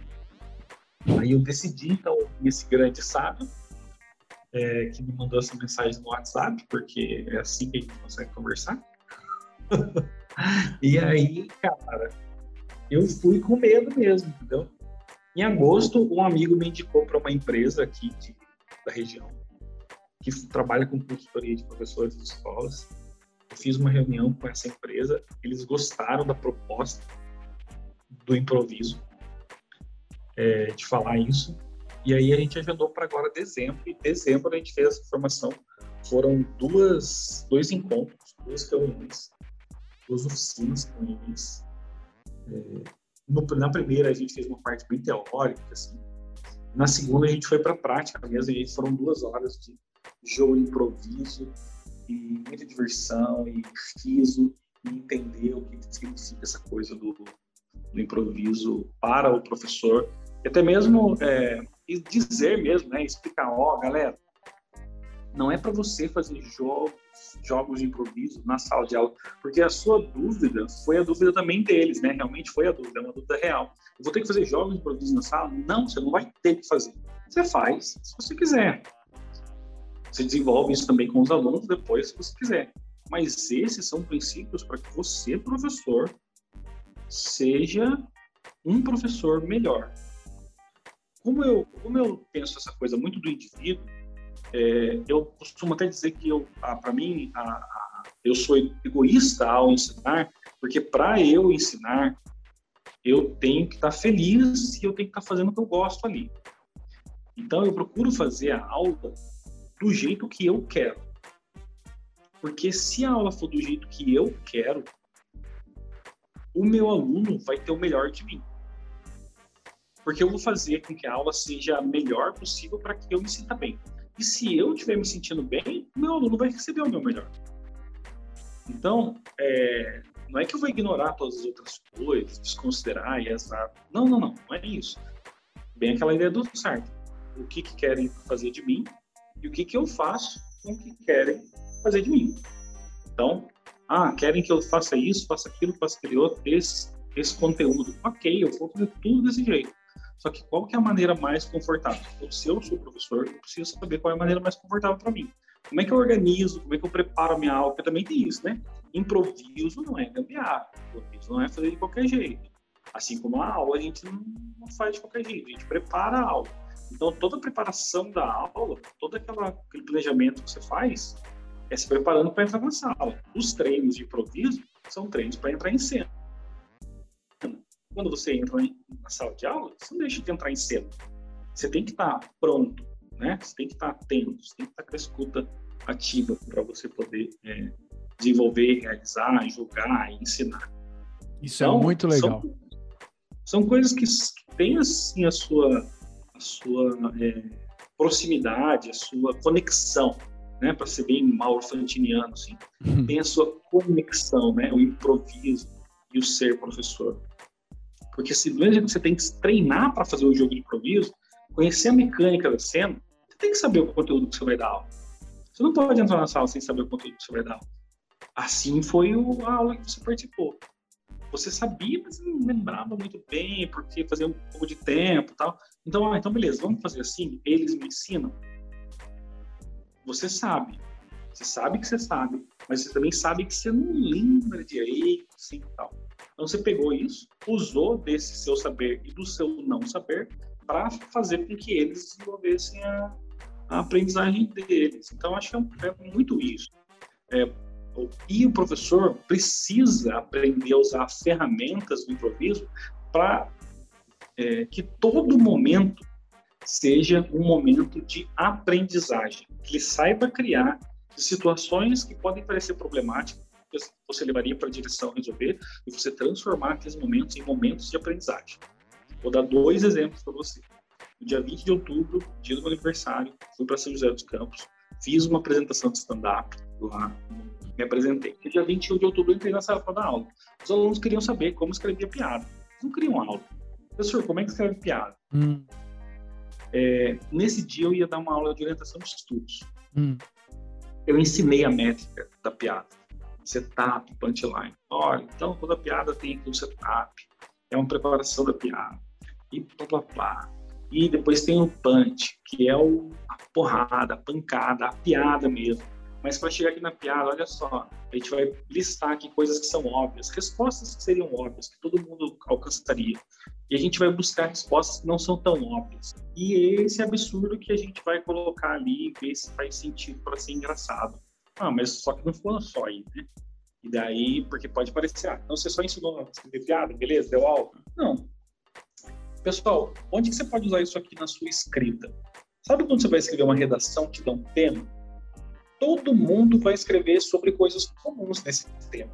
Aí eu decidi, então, esse grande sábio, é, que me mandou essa mensagem no WhatsApp, porque é assim que a gente consegue conversar. [laughs] E aí, cara, eu fui com medo mesmo, entendeu? Em agosto, um amigo me indicou para uma empresa aqui de, da região que trabalha com consultoria de professores de escolas. Eu fiz uma reunião com essa empresa, eles gostaram da proposta do improviso, é, de falar isso, e aí a gente agendou para agora dezembro, e dezembro a gente fez essa formação. Foram duas, dois encontros, duas reuniões, duas oficinas com eles. É, no, na primeira a gente fez uma parte bem teórica, assim. Na segunda a gente foi para a prática mesmo, e foram duas horas de jogo de improviso, e muita diversão, e riso, e entender o que significa essa coisa do, do improviso para o professor, e até mesmo é, dizer mesmo, né, explicar, ó, oh, galera, não é para você fazer jogos, jogos de improviso na sala de aula, porque a sua dúvida foi a dúvida também deles, né? Realmente foi a dúvida, é uma dúvida real. Eu vou ter que fazer jogos de improviso na sala? Não, você não vai ter que fazer. Você faz se você quiser. Você desenvolve isso também com os alunos depois, se você quiser. Mas esses são princípios para que você, professor, seja um professor melhor. Como eu, como eu penso essa coisa muito do indivíduo, é, eu costumo até dizer que eu, para mim, a, a, eu sou egoísta ao ensinar, porque para eu ensinar, eu tenho que estar tá feliz e eu tenho que estar tá fazendo o que eu gosto ali. Então eu procuro fazer a aula do jeito que eu quero. Porque se a aula for do jeito que eu quero, o meu aluno vai ter o melhor de mim. Porque eu vou fazer com que a aula seja a melhor possível para que eu me sinta bem. E se eu estiver me sentindo bem, o meu aluno vai receber o meu melhor. Então, é, não é que eu vou ignorar todas as outras coisas, desconsiderar e essa. Não, não, não, não é isso. Bem aquela ideia do certo. O que, que querem fazer de mim e o que, que eu faço com o que querem fazer de mim. Então, ah, querem que eu faça isso, faça aquilo, faça aquele outro, esse, esse conteúdo. Ok, eu vou fazer tudo desse jeito. Só que qual que é a maneira mais confortável? Então, se eu sou professor, eu preciso saber qual é a maneira mais confortável para mim. Como é que eu organizo, como é que eu preparo a minha aula, porque também tem isso, né? Improviso não é gambiarra, improviso não é fazer de qualquer jeito. Assim como a aula a gente não faz de qualquer jeito, a gente prepara a aula. Então, toda a preparação da aula, todo aquela, aquele planejamento que você faz, é se preparando para entrar na sala. Os treinos de improviso são treinos para entrar em cena. Quando você entra na sala de aula, você não deixa de entrar em cena. Você tem que estar tá pronto, né? Você tem que estar tá atento, você tem que estar tá com a escuta ativa para você poder é, desenvolver, realizar, julgar e ensinar. Isso é então, é muito legal. São, são coisas que, têm assim a sua sua é, proximidade, a sua conexão, né? Para ser bem maurfantiniano, assim, uhum. tem a sua conexão, né? O improviso e o ser professor. Porque se do mesmo jeito que você tem que treinar para fazer o jogo de improviso, conhecer a mecânica da cena, você tem que saber o conteúdo que você vai dar aula. Você não pode entrar na sala sem saber o conteúdo que você vai dar aula. Assim foi a aula que você participou. Você sabia, mas não lembrava muito bem, porque fazia um pouco de tempo tal. Então, ah, então beleza, vamos fazer assim? Eles me ensinam. Você sabe. Você sabe que você sabe, mas você também sabe que você não lembra direito, assim tal. Então você pegou isso, usou desse seu saber e do seu não saber para fazer com que eles desenvolvessem a, a aprendizagem deles. Então acho que é, é muito isso. É, e o professor precisa aprender a usar ferramentas do improviso para é, que todo momento seja um momento de aprendizagem, que ele saiba criar situações que podem parecer problemáticas, você levaria para a direção resolver e você transformar aqueles momentos em momentos de aprendizagem. Vou dar dois exemplos para você. No dia 20 de outubro, dia do meu aniversário, fui para São José dos Campos, fiz uma apresentação de stand-up lá, me apresentei. No dia 21 de outubro, eu entrei na sala para dar aula. Os alunos queriam saber como escrevia piada. Eles não queriam aula. Professor, como é que escreve piada? Hum. É, nesse dia, eu ia dar uma aula de orientação de estudos. Hum. Eu ensinei a métrica da piada setup, punchline. Olha, então toda piada tem aqui um setup, é uma preparação da piada, e blá blá blá. E depois tem o punch, que é o, a porrada, a pancada, a piada mesmo. Mas para chegar aqui na piada, olha só, a gente vai listar aqui coisas que são óbvias, respostas que seriam óbvias, que todo mundo alcançaria. E a gente vai buscar respostas que não são tão óbvias. E esse absurdo que a gente vai colocar ali, ver se faz sentido para ser engraçado. Ah, mas só que não foi só aí, né? E daí, porque pode parecer, ah, então você só ensinou a escrever piada, beleza, deu aula? Não. Pessoal, onde que você pode usar isso aqui na sua escrita? Sabe quando você vai escrever uma redação que dá um tema? Todo mundo vai escrever sobre coisas comuns nesse tema.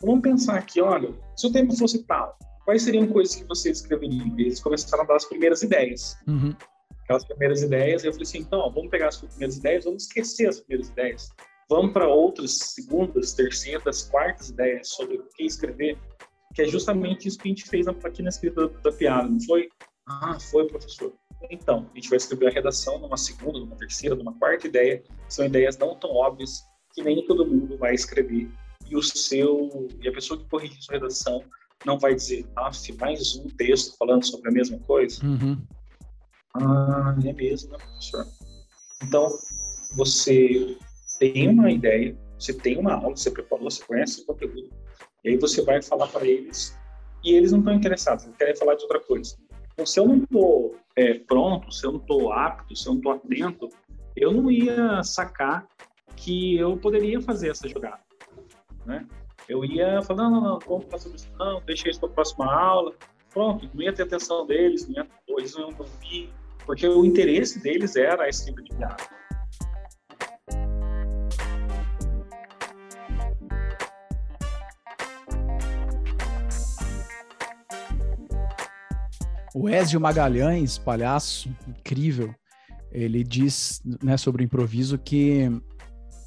Vamos pensar aqui, olha, se o tema fosse tal, quais seriam coisas que você escreveria? Eles começaram a dar as primeiras ideias. Uhum. Aquelas primeiras ideias, eu falei assim, então, ó, vamos pegar as primeiras ideias, vamos esquecer as primeiras ideias. Vamos para outras segundas, terceiras, quartas ideias sobre o que escrever, que é justamente isso que a gente fez aqui na escrita da, da piada, não foi? Ah, foi, professor. Então, a gente vai escrever a redação numa segunda, numa terceira, numa quarta ideia. São ideias não tão óbvias que nem todo mundo vai escrever. E o seu e a pessoa que corrige sua redação não vai dizer, ah, mais um texto falando sobre a mesma coisa. Uhum. Ah, é mesmo, né, professor? Então, você tem uma ideia, você tem uma aula, você preparou, você conhece o conteúdo, e aí você vai falar para eles, e eles não estão interessados, eles querem falar de outra coisa. Então, se eu não estou é, pronto, se eu não estou apto, se eu não estou atento, eu não ia sacar que eu poderia fazer essa jogada, né? Eu ia falar, não, não, não, vamos falar isso, não, deixa isso para a próxima aula, pronto, não ia ter atenção deles, não ia, eles não iam ouvir, porque o interesse deles era a escrita de piada. O Ezio Magalhães, palhaço, incrível, ele diz né, sobre o improviso que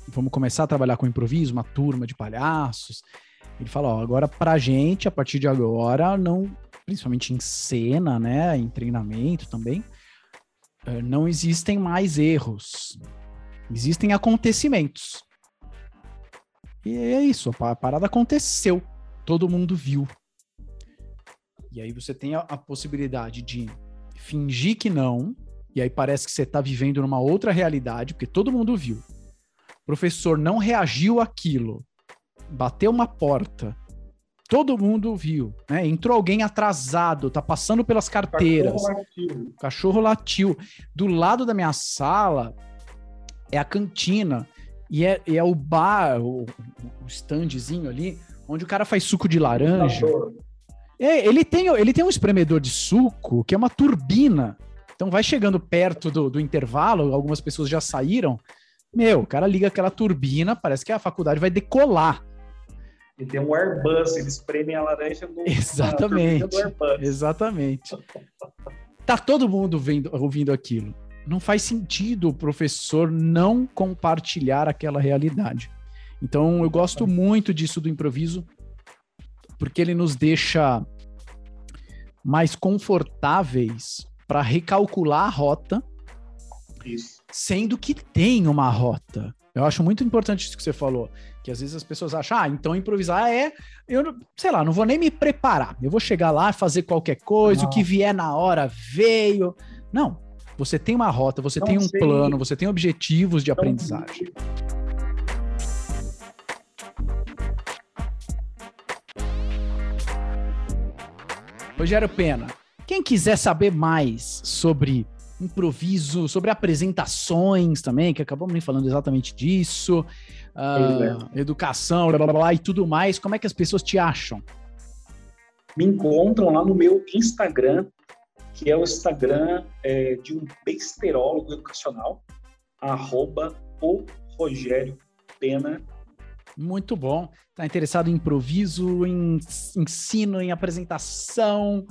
vamos começar a trabalhar com improviso, uma turma de palhaços. Ele fala, ó, agora pra gente, a partir de agora, não, principalmente em cena, né, em treinamento também, eh, não existem mais erros. Existem acontecimentos. E é isso, a parada aconteceu. Todo mundo viu. E aí você tem a, a possibilidade de fingir que não, e aí parece que você está vivendo numa outra realidade, porque todo mundo viu. O professor não reagiu àquilo, bateu uma porta, todo mundo viu, né? Entrou alguém atrasado, tá passando pelas carteiras. Cachorro latiu. Cachorro latiu. Do lado da minha sala é a cantina e é, é o bar, o, o standzinho ali, onde o cara faz suco de laranja. É, ele, tem, ele tem um espremedor de suco que é uma turbina. Então vai chegando perto do, do intervalo, algumas pessoas já saíram. Meu, o cara liga aquela turbina, parece que a faculdade vai decolar. E tem um Airbus, eles espremem a laranja no Exatamente. Exatamente. Tá todo mundo vendo, ouvindo aquilo. Não faz sentido o professor não compartilhar aquela realidade. Então eu gosto muito disso do improviso porque ele nos deixa mais confortáveis para recalcular a rota, Isso. sendo que tem uma rota. Eu acho muito importante isso que você falou, que às vezes as pessoas acham, ah, então improvisar é, eu sei lá, não vou nem me preparar, eu vou chegar lá, fazer qualquer coisa, o que vier na hora veio. Não, você tem uma rota, você não tem um sei. plano, você tem objetivos de não aprendizagem. Sei. Rogério Pena, quem quiser saber mais sobre improviso, sobre apresentações também, que acabamos nem falando exatamente disso, uh, é. educação, blá, blá, blá, e tudo mais, como é que as pessoas te acham? Me encontram lá no meu Instagram, que é o Instagram é, de um besterólogo educacional, arroba o Rogério Pena muito bom. Tá interessado em improviso, em ensino, em apresentação,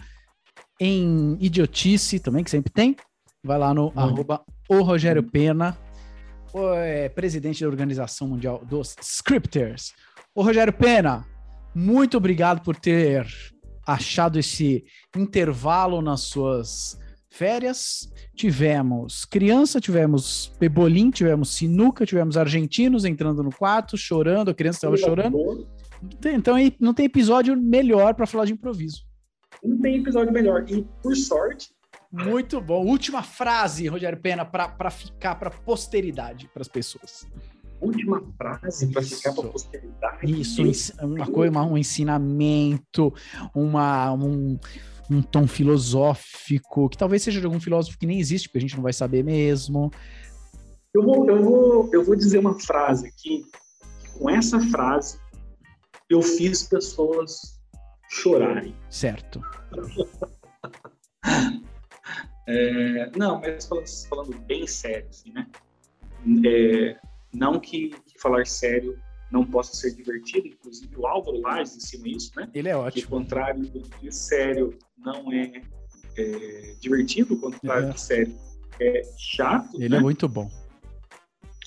em idiotice também, que sempre tem. Vai lá no arroba o Rogério Pena, o, é, presidente da Organização Mundial dos Scripters. O Rogério Pena, muito obrigado por ter achado esse intervalo nas suas férias, tivemos criança, tivemos pebolim, tivemos sinuca, tivemos argentinos entrando no quarto, chorando, a criança estava chorando. Então não tem episódio melhor para falar de improviso. Não tem episódio melhor. E por sorte. Muito bom. Última frase, Rogério Pena, para ficar para posteridade, para as pessoas. última frase para ficar para posteridade. Isso, uma coisa, um ensinamento, uma, um, um tom filosófico, que talvez seja de algum filósofo que nem existe, porque a gente não vai saber mesmo. Eu vou, eu vou, eu vou dizer uma frase aqui. Com essa frase, eu fiz pessoas chorarem. Certo. [laughs] é, não, mas falando, falando, bem sério, assim, né? É, não que, que, falar sério não possa ser divertido, inclusive o Álvaro Lages ensina isso, né? Ele é ótimo. Que o contrário de sério não é, é divertido, o contrário é. de sério é chato. Ele é né? é muito bom.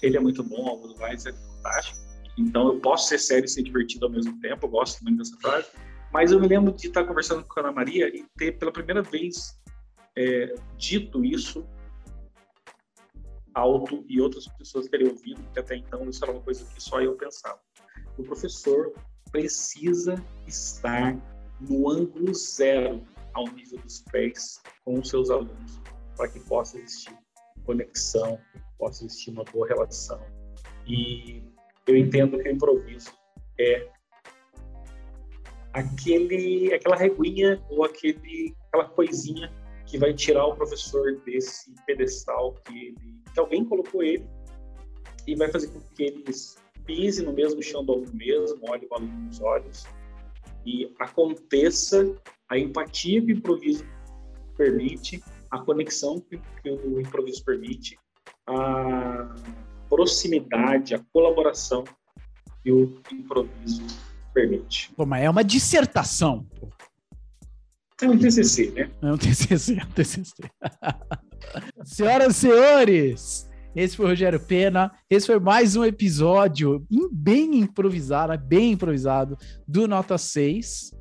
Ele é muito bom, o Álvaro Lages é fantástico. Então eu posso ser sério e ser divertido ao mesmo tempo, eu gosto muito dessa frase. Mas eu me lembro de estar conversando com a Ana Maria e ter pela primeira vez é, dito isso alto e outras pessoas terem ouvido, porque até então isso era uma coisa que só eu pensava. O professor precisa estar no ângulo zero ao nível dos pés com os seus alunos, para que possa existir conexão, possa existir uma boa relação. E eu entendo que o improviso é aquele, aquela reguinha ou aquele, aquela coisinha que vai tirar o professor desse pedestal que, ele, que alguém colocou ele e vai fazer com que ele pise no mesmo chão do aluno mesmo, olhe o aluno nos olhos e aconteça a empatia que o improviso permite, a conexão que, que o improviso permite, a proximidade, a colaboração que o improviso permite. Pô, mas é uma dissertação. É um TCC, né? É um TCC, é um TCC. [laughs] Senhoras e senhores, esse foi o Rogério Pena. Esse foi mais um episódio bem improvisado, bem improvisado, do Nota 6.